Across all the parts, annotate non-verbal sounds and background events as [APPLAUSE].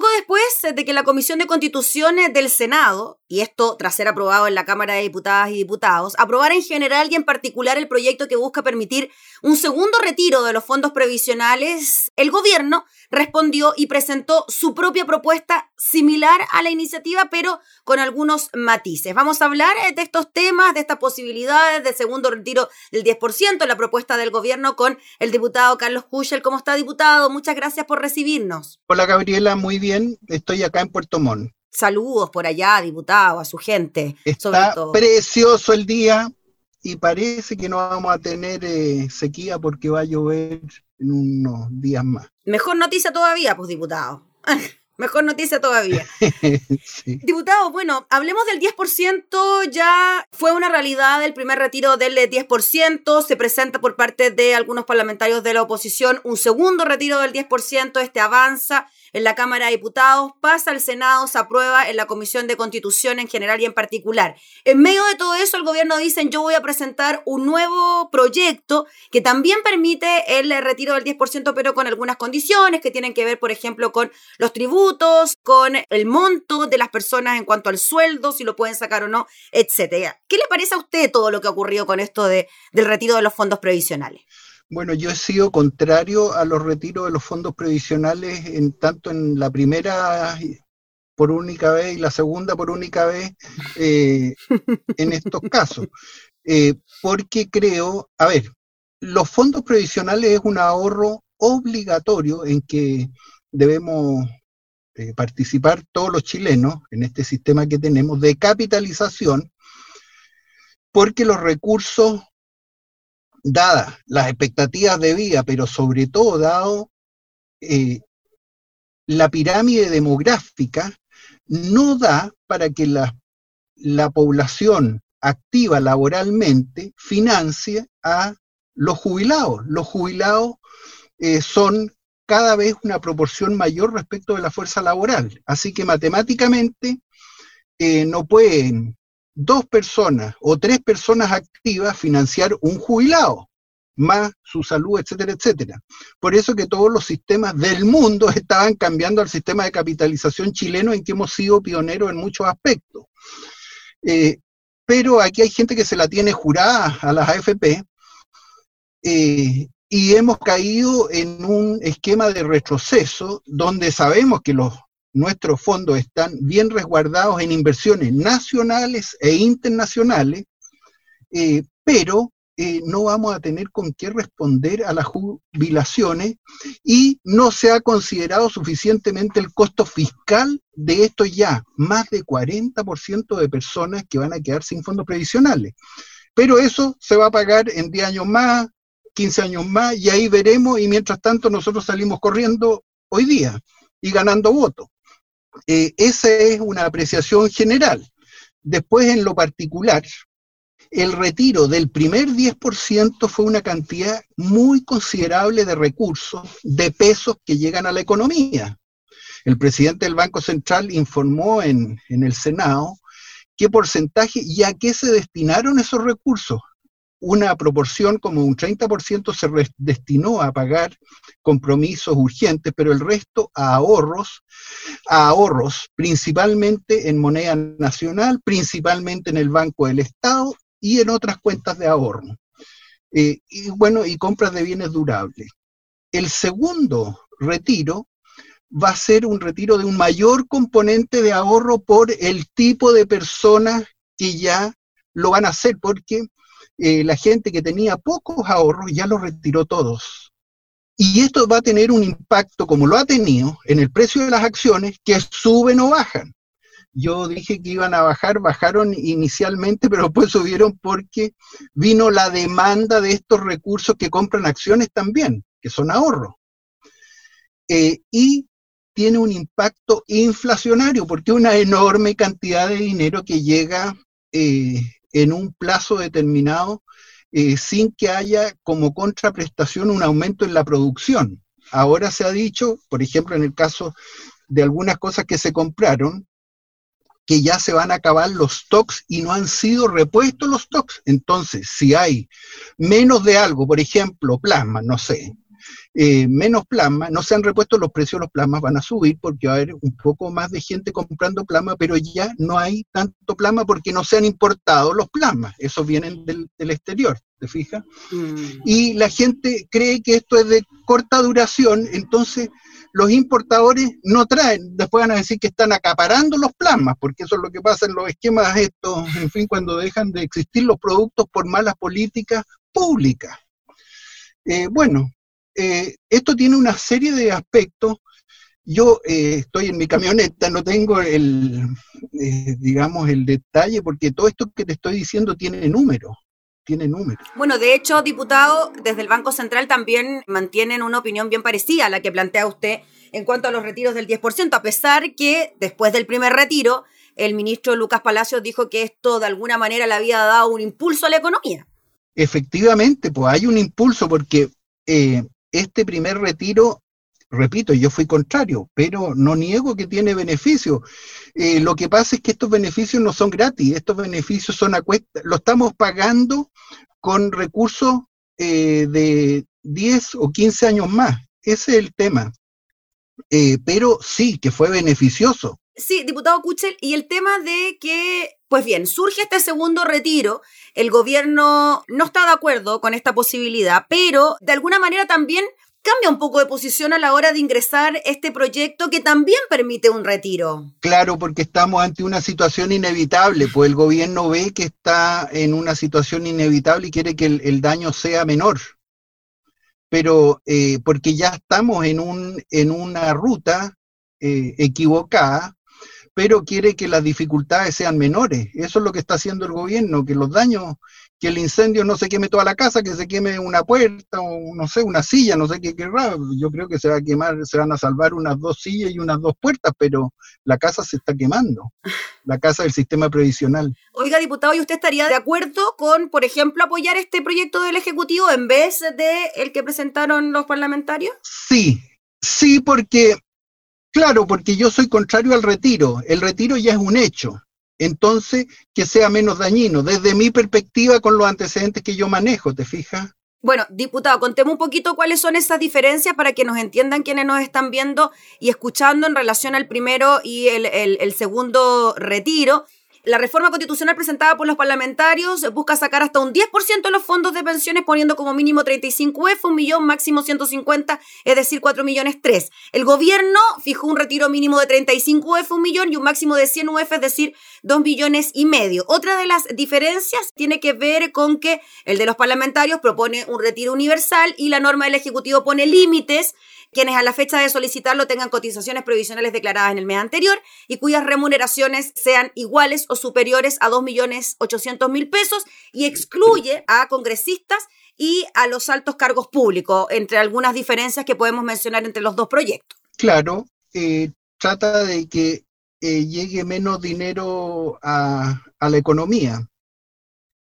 Poco después de que la Comisión de Constituciones del Senado, y esto tras ser aprobado en la Cámara de Diputadas y Diputados, aprobara en general y en particular el proyecto que busca permitir un segundo retiro de los fondos previsionales, el gobierno respondió y presentó su propia propuesta similar a la iniciativa, pero con algunos matices. Vamos a hablar eh, de estos temas, de estas posibilidades de segundo retiro del 10%, la propuesta del gobierno con el diputado Carlos Cuchel. ¿Cómo está, diputado? Muchas gracias por recibirnos. Hola, Gabriela, muy bien. Estoy acá en Puerto Montt. Saludos por allá, diputado, a su gente. Está precioso el día y parece que no vamos a tener eh, sequía porque va a llover en unos días más. Mejor noticia todavía, pues, diputado. [LAUGHS] Mejor noticia todavía. [LAUGHS] Diputado, bueno, hablemos del 10%. Ya fue una realidad el primer retiro del 10%. Se presenta por parte de algunos parlamentarios de la oposición un segundo retiro del 10%. Este avanza en la Cámara de Diputados, pasa al Senado, se aprueba en la Comisión de Constitución en general y en particular. En medio de todo eso, el gobierno dice, yo voy a presentar un nuevo proyecto que también permite el retiro del 10%, pero con algunas condiciones que tienen que ver, por ejemplo, con los tributos, con el monto de las personas en cuanto al sueldo, si lo pueden sacar o no, etcétera. ¿Qué le parece a usted todo lo que ha ocurrido con esto de, del retiro de los fondos previsionales? Bueno, yo he sido contrario a los retiros de los fondos previsionales, en tanto en la primera por única vez y la segunda por única vez eh, en estos casos. Eh, porque creo, a ver, los fondos previsionales es un ahorro obligatorio en que debemos eh, participar todos los chilenos en este sistema que tenemos de capitalización, porque los recursos dadas las expectativas de vida, pero sobre todo dado eh, la pirámide demográfica, no da para que la, la población activa laboralmente financie a los jubilados. Los jubilados eh, son cada vez una proporción mayor respecto de la fuerza laboral. Así que matemáticamente eh, no pueden dos personas o tres personas activas financiar un jubilado, más su salud, etcétera, etcétera. Por eso que todos los sistemas del mundo [LAUGHS] estaban cambiando al sistema de capitalización chileno en que hemos sido pioneros en muchos aspectos. Eh, pero aquí hay gente que se la tiene jurada a las AFP eh, y hemos caído en un esquema de retroceso donde sabemos que nuestros fondos están bien resguardados en inversiones nacionales e internacionales, eh, pero eh, no vamos a tener con qué responder a las jubilaciones y no se ha considerado suficientemente el costo fiscal de esto ya, más de 40% de personas que van a quedar sin fondos previsionales. Pero eso se va a pagar en 10 años más, 15 años más, y ahí veremos, y mientras tanto nosotros salimos corriendo hoy día y ganando votos. Eh, esa es una apreciación general. Después, en lo particular, el retiro del primer 10% fue una cantidad muy considerable de recursos, de pesos que llegan a la economía. El presidente del Banco Central informó en, en el Senado qué porcentaje y a qué se destinaron esos recursos una proporción como un 30% se destinó a pagar compromisos urgentes, pero el resto a ahorros, a ahorros principalmente en moneda nacional, principalmente en el Banco del Estado y en otras cuentas de ahorro. Eh, y bueno, y compras de bienes durables. El segundo retiro va a ser un retiro de un mayor componente de ahorro por el tipo de personas que ya lo van a hacer, porque eh, la gente que tenía pocos ahorros ya los retiró todos. Y esto va a tener un impacto, como lo ha tenido, en el precio de las acciones, que suben o bajan. Yo dije que iban a bajar, bajaron inicialmente, pero después [LAUGHS] subieron porque vino la demanda de estos recursos que compran acciones también, que son ahorros. Eh, y tiene un impacto inflacionario, porque una enorme cantidad de dinero que llega eh, en un plazo determinado eh, sin que haya como contraprestación un aumento en la producción. Ahora se ha dicho, por ejemplo, en el caso de algunas cosas que se compraron, que ya se van a acabar los stocks y no han sido repuestos los stocks. Entonces, si hay menos de algo, por ejemplo, plasma, no sé, eh, menos plasma, no se han repuesto los precios, los plasmas van a subir porque va a haber un poco más de gente comprando plasma, pero ya no hay tanto plasma porque no se han importado los plasmas, esos vienen del, exterior, ¿te fijas? Mm. Y la gente cree que esto es de corta duración, entonces los importadores no traen, después van a decir que están acaparando los plasmas, porque eso es lo que pasa en los esquemas estos, en fin, cuando dejan de existir los productos por malas políticas públicas. Eh, bueno, eh, esto tiene una serie de aspectos. Yo eh, estoy en mi camioneta, no tengo el, eh, digamos, el detalle, porque todo esto que te estoy diciendo tiene números. Tiene números. Bueno, de hecho, diputado, desde el Banco Central también mantienen una opinión bien parecida a la que plantea usted en cuanto a los retiros del 10%, a pesar que después del primer retiro, el ministro Lucas Palacios dijo que esto de alguna manera le había dado un impulso a la economía. Efectivamente, pues hay un impulso porque este primer retiro, repito, yo fui contrario, pero no niego que tiene beneficios. Eh, lo que pasa es que estos beneficios no son gratis, estos beneficios son a cuesta, lo estamos pagando con recursos eh, de 10 o 15 años más. Ese es el tema. Eh, pero sí, que fue beneficioso. Sí, diputado Kuchel, y el tema de que, pues bien, surge este segundo retiro, el gobierno no está de acuerdo con esta posibilidad, pero de alguna manera también cambia un poco de posición a la hora de ingresar este proyecto que también permite un retiro. Claro, porque estamos ante una situación inevitable, pues el gobierno ve que está en una situación inevitable y quiere que el, daño sea menor. Pero eh, porque ya estamos en, un, en una ruta eh, equivocada pero quiere que las dificultades sean menores. Eso es lo que está haciendo el gobierno, que los daños, que el incendio no se queme toda la casa, que se queme una puerta o no sé, una silla, no sé qué querrá. Yo creo que se va a quemar, se van a salvar unas dos sillas y unas dos puertas, pero la casa se está quemando, la casa del sistema previsional. Oiga, diputado, ¿y usted estaría de acuerdo con, por ejemplo, apoyar este proyecto del Ejecutivo en vez de el que presentaron los parlamentarios? Sí, sí, porque Claro, porque yo soy contrario al retiro. El retiro ya es un hecho. Entonces, que sea menos dañino, desde mi perspectiva con los antecedentes que yo manejo, ¿te fijas? Bueno, diputado, contemos un poquito cuáles son esas diferencias para que nos entiendan quienes nos están viendo y escuchando en relación al primero y el, el segundo retiro. La reforma constitucional presentada por los parlamentarios busca sacar hasta un 10% de los fondos de pensiones poniendo como mínimo 35 UF, un millón, máximo 150, es decir, 4 millones 3. El gobierno fijó un retiro mínimo de 35 UF, un millón, y un máximo de 100 UF, es decir, 2 millones y medio. Otra de las diferencias tiene que ver con que el de los parlamentarios propone un retiro universal y la norma del Ejecutivo pone límites quienes a la fecha de solicitarlo tengan cotizaciones provisionales declaradas en el mes anterior y cuyas remuneraciones sean iguales o superiores a 2.800.000 pesos y excluye a congresistas y a los altos cargos públicos, entre algunas diferencias que podemos mencionar entre los dos proyectos. Claro, eh, trata de que eh, llegue menos dinero a, la economía,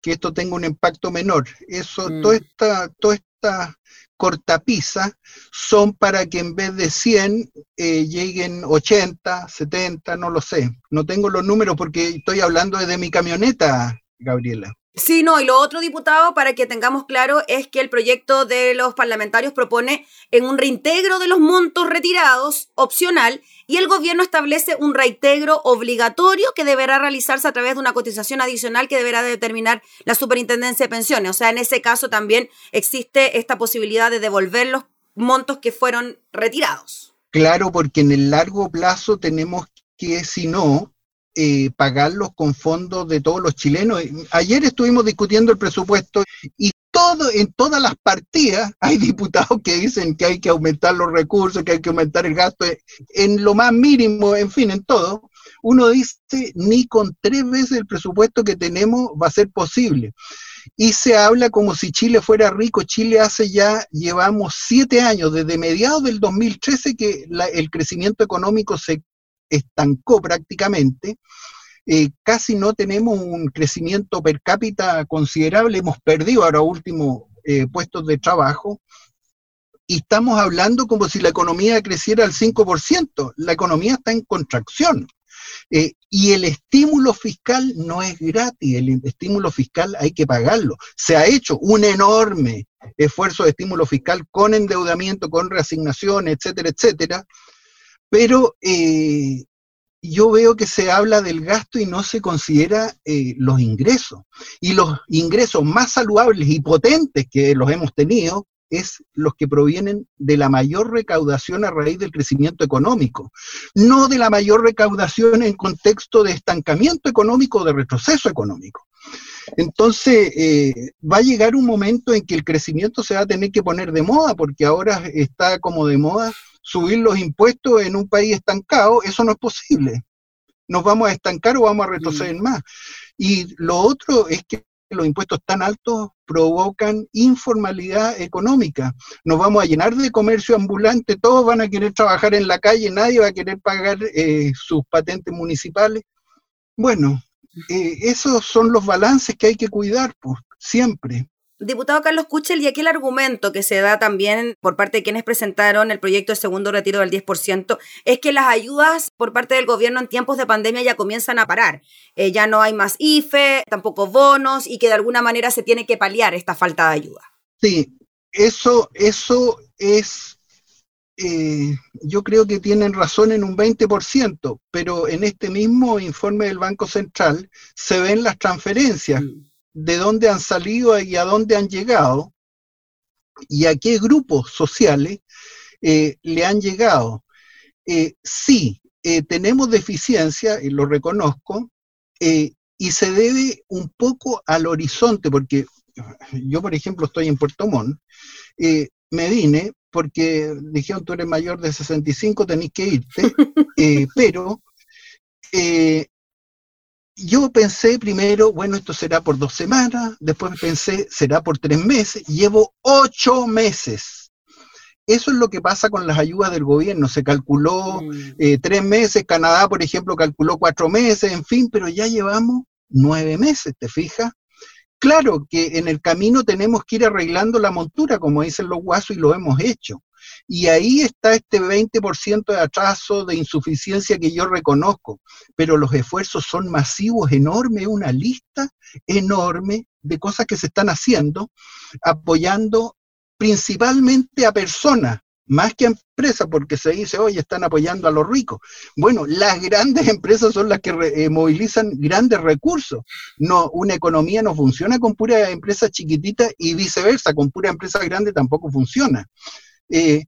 que esto tenga un impacto menor. Eso, mm. toda esta, toda esta cortapisa son para que en vez de 100 eh, lleguen 80, 70, no lo sé. No tengo los números porque estoy hablando desde mi camioneta, Gabriela. Sí, no, y lo otro, diputado, para que tengamos claro, es que el proyecto de los parlamentarios propone en un reintegro de los montos retirados opcional y el gobierno establece un reintegro obligatorio que deberá realizarse a través de una cotización adicional que deberá determinar la superintendencia de pensiones. O sea, en ese caso también existe esta posibilidad de devolver los montos que fueron retirados. Claro, porque en el largo plazo tenemos que, si no, eh, pagarlos con fondos de todos los chilenos. Ayer estuvimos discutiendo el presupuesto y todo, en todas las partidas [LAUGHS] hay diputados que dicen que hay que aumentar los recursos, que hay que aumentar el gasto en lo más mínimo, en fin, en todo. Uno dice, ni con tres veces el presupuesto que tenemos va a ser posible. Y se habla como si Chile fuera rico. Chile hace ya, llevamos siete años, desde mediados del 2013, que el crecimiento económico se estancó prácticamente. Eh, casi no tenemos un crecimiento per cápita considerable, hemos perdido ahora último eh, puestos de trabajo y estamos hablando como si la economía creciera al 5%, la economía está en contracción. Eh, y el estímulo fiscal no es gratis, el estímulo fiscal hay que pagarlo. Se ha hecho un enorme esfuerzos de estímulo fiscal con endeudamiento, con reasignación, etcétera, etcétera. Pero eh, yo veo que se habla del gasto y no se considera eh, los ingresos. Y los ingresos más saludables y potentes que los hemos tenido es los que provienen de la mayor recaudación a raíz del crecimiento económico, no de la mayor recaudación en contexto de estancamiento económico o de retroceso económico. Entonces, eh, va a llegar un momento en que el crecimiento se va a tener que poner de moda, porque ahora está como de moda subir los impuestos en un país estancado, eso no es posible. Nos vamos a estancar o vamos a retroceder mm. más. Y lo otro es que los impuestos tan altos provocan informalidad económica. Nos vamos a llenar de comercio ambulante, todos van a querer trabajar en la calle, nadie va a querer pagar eh, sus patentes municipales. Bueno, eh, esos son los balances que hay que cuidar, pues, siempre. Diputado Carlos Kuchel, y aquí el argumento que se da también por parte de quienes presentaron el proyecto de segundo retiro del 10%, es que las ayudas por parte del gobierno en tiempos de pandemia ya comienzan a parar. Eh, ya no hay más IFE, tampoco bonos, y que de alguna manera se tiene que paliar esta falta de ayuda. Sí, eso, eso es, eh, yo creo que tienen razón en un 20%, pero en este mismo informe del Banco Central se ven las transferencias. Mm de dónde han salido y a dónde han llegado y a qué grupos sociales eh, le han llegado. Eh, sí, eh, tenemos deficiencia, y lo reconozco, y se debe un poco al horizonte, porque yo, por ejemplo, estoy en Puerto Montt, me vine porque dijeron, tú eres mayor de 65, tenés que irte, [LAUGHS] pero yo pensé primero, bueno, esto será por dos semanas, después pensé, será por tres meses, llevo ocho meses. Eso es lo que pasa con las ayudas del gobierno. Se calculó mm. eh, tres meses, Canadá, por ejemplo, calculó cuatro meses, en fin, pero ya llevamos nueve meses, ¿te fijas? Claro que en el camino tenemos que ir arreglando la montura, como dicen los guasos, y lo hemos hecho. Y ahí está este 20% de atraso, de insuficiencia que yo reconozco, pero los esfuerzos son masivos, enormes, una lista enorme de cosas que se están haciendo, apoyando principalmente a personas, más que a empresas, porque se dice, oye, están apoyando a los ricos. Bueno, las grandes [LAUGHS] empresas son las que eh, movilizan grandes recursos. No, una economía no funciona con pura empresa chiquitita y viceversa, con pura empresa grande tampoco funciona. Eh,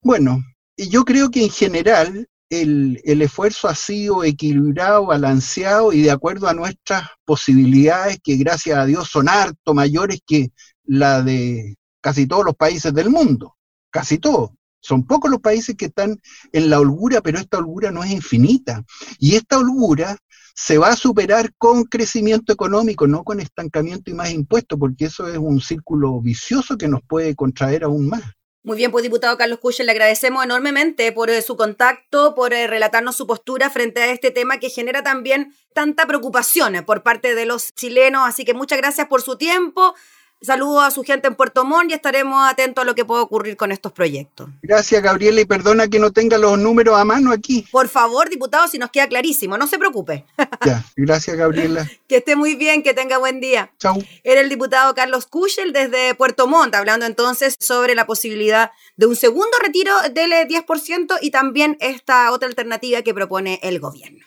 bueno, yo creo que en general el, esfuerzo ha sido equilibrado, balanceado y de acuerdo a nuestras posibilidades, que gracias a Dios son harto mayores que la de casi todos los países del mundo, casi todos. Son pocos los países que están en la holgura, pero esta holgura no es infinita. Y esta holgura se va a superar con crecimiento económico, no con estancamiento y más impuestos, porque eso es un círculo vicioso que nos puede contraer aún más. Muy bien, pues diputado Carlos Cuchel, le agradecemos enormemente por eh, su contacto, por eh, relatarnos su postura frente a este tema que genera también tanta preocupación eh, por parte de los chilenos. Así que muchas gracias por su tiempo. Saludo a su gente en Puerto Montt y estaremos atentos a lo que pueda ocurrir con estos proyectos. Gracias, Gabriela, y perdona que no tenga los números a mano aquí. Por favor, diputado, si nos queda clarísimo, no se preocupe. [LAUGHS] Ya, gracias, Gabriela. que esté muy bien, que tenga buen día. Chau. Era el diputado Carlos Kuschel desde Puerto Montt, hablando entonces sobre la posibilidad de un segundo retiro del 10% y también esta otra alternativa que propone el gobierno.